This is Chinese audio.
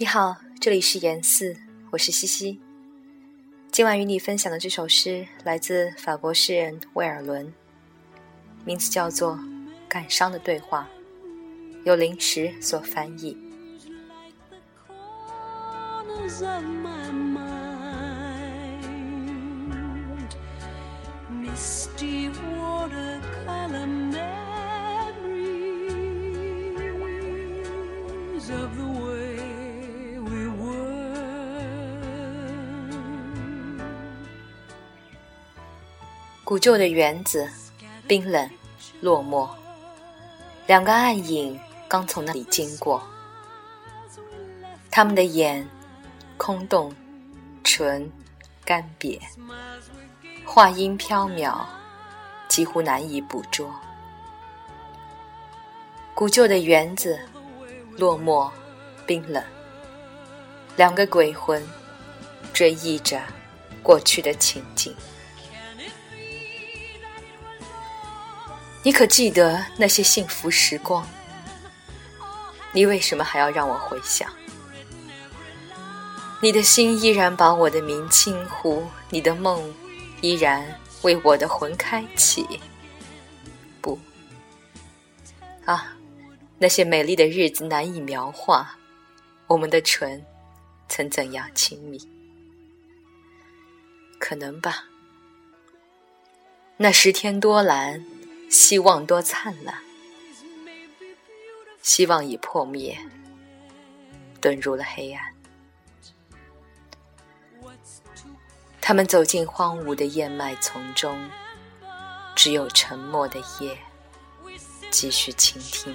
你好，这里是言四，我是西西。今晚与你分享的这首诗来自法国诗人魏尔伦，名字叫做《感伤的对话》，由临时所翻译。古旧的园子，冰冷落寞。两个暗影刚从那里经过，他们的眼空洞，唇干瘪，话音飘渺，几乎难以捕捉。古旧的园子，落寞冰冷。两个鬼魂追忆着过去的情景。你可记得那些幸福时光？你为什么还要让我回想？你的心依然把我的名轻呼，你的梦依然为我的魂开启。不，啊，那些美丽的日子难以描画，我们的唇曾怎样亲密？可能吧。那十天多蓝。希望多灿烂，希望已破灭，遁入了黑暗。他们走进荒芜的燕麦丛中，只有沉默的夜，继续倾听。